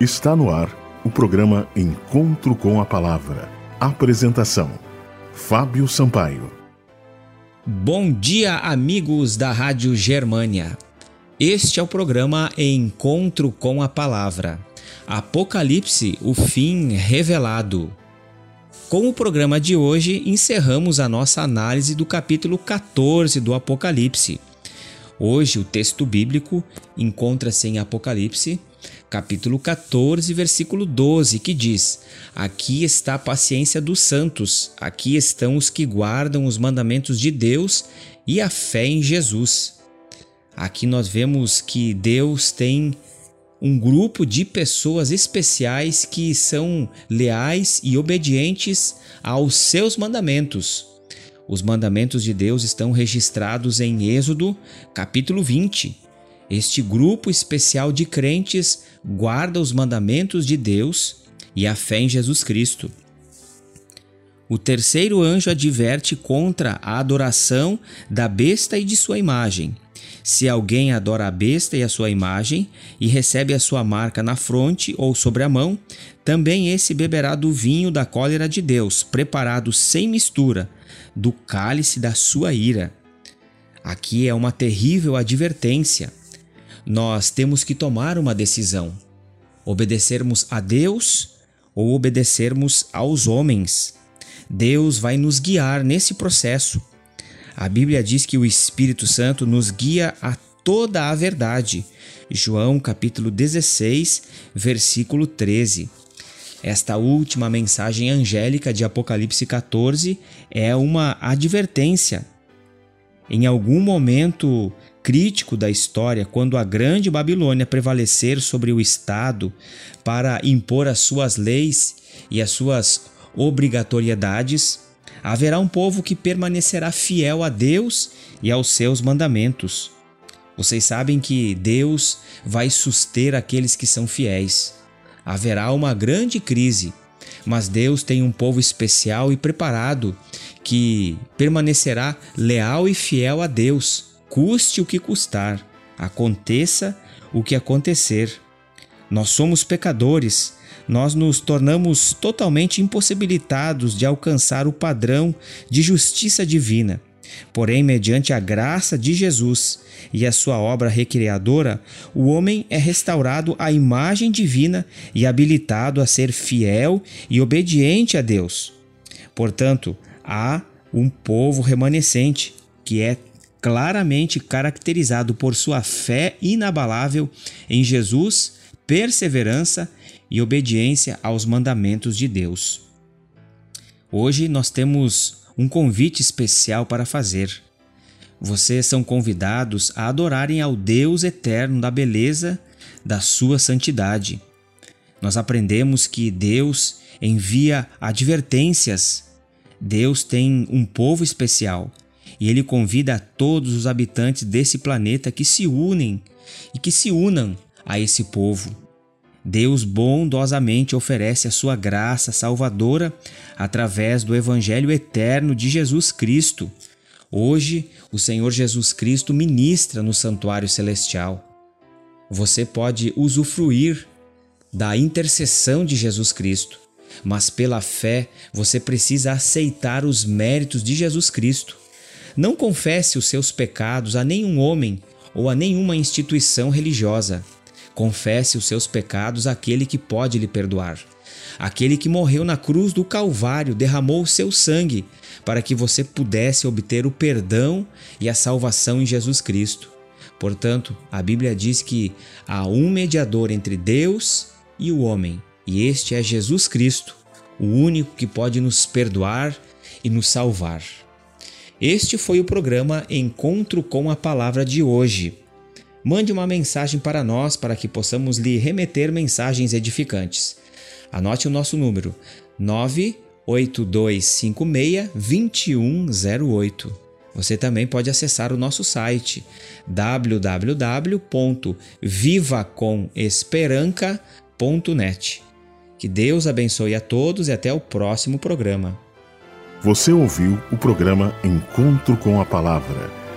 Está no ar o programa Encontro com a Palavra. Apresentação: Fábio Sampaio. Bom dia, amigos da Rádio Germânia. Este é o programa Encontro com a Palavra. Apocalipse, o fim revelado. Com o programa de hoje, encerramos a nossa análise do capítulo 14 do Apocalipse. Hoje, o texto bíblico encontra-se em Apocalipse, capítulo 14, versículo 12, que diz: Aqui está a paciência dos santos, aqui estão os que guardam os mandamentos de Deus e a fé em Jesus. Aqui nós vemos que Deus tem um grupo de pessoas especiais que são leais e obedientes aos seus mandamentos. Os mandamentos de Deus estão registrados em Êxodo, capítulo 20. Este grupo especial de crentes guarda os mandamentos de Deus e a fé em Jesus Cristo. O terceiro anjo adverte contra a adoração da besta e de sua imagem. Se alguém adora a besta e a sua imagem, e recebe a sua marca na fronte ou sobre a mão, também esse beberá do vinho da cólera de Deus, preparado sem mistura, do cálice da sua ira. Aqui é uma terrível advertência. Nós temos que tomar uma decisão: obedecermos a Deus ou obedecermos aos homens. Deus vai nos guiar nesse processo. A Bíblia diz que o Espírito Santo nos guia a toda a verdade. João capítulo 16, versículo 13. Esta última mensagem angélica de Apocalipse 14 é uma advertência. Em algum momento crítico da história, quando a grande Babilônia prevalecer sobre o Estado para impor as suas leis e as suas obrigatoriedades, haverá um povo que permanecerá fiel a Deus e aos seus mandamentos. Vocês sabem que Deus vai suster aqueles que são fiéis. Haverá uma grande crise, mas Deus tem um povo especial e preparado que permanecerá leal e fiel a Deus, custe o que custar, aconteça o que acontecer. Nós somos pecadores nós nos tornamos totalmente impossibilitados de alcançar o padrão de justiça divina. Porém, mediante a graça de Jesus e a sua obra recriadora, o homem é restaurado à imagem divina e habilitado a ser fiel e obediente a Deus. Portanto, há um povo remanescente que é claramente caracterizado por sua fé inabalável em Jesus, perseverança e obediência aos mandamentos de Deus. Hoje nós temos um convite especial para fazer. Vocês são convidados a adorarem ao Deus eterno da beleza da sua santidade. Nós aprendemos que Deus envia advertências. Deus tem um povo especial e ele convida a todos os habitantes desse planeta que se unem e que se unam a esse povo. Deus bondosamente oferece a sua graça salvadora através do Evangelho eterno de Jesus Cristo. Hoje, o Senhor Jesus Cristo ministra no santuário celestial. Você pode usufruir da intercessão de Jesus Cristo, mas pela fé você precisa aceitar os méritos de Jesus Cristo. Não confesse os seus pecados a nenhum homem ou a nenhuma instituição religiosa. Confesse os seus pecados àquele que pode lhe perdoar. Aquele que morreu na cruz do Calvário derramou o seu sangue para que você pudesse obter o perdão e a salvação em Jesus Cristo. Portanto, a Bíblia diz que há um mediador entre Deus e o homem, e este é Jesus Cristo, o único que pode nos perdoar e nos salvar. Este foi o programa Encontro com a Palavra de hoje mande uma mensagem para nós para que possamos lhe remeter mensagens edificantes. Anote o nosso número 98256 2108. Você também pode acessar o nosso site www.vivacomesperanca.net. Que Deus abençoe a todos e até o próximo programa. Você ouviu o programa Encontro com a Palavra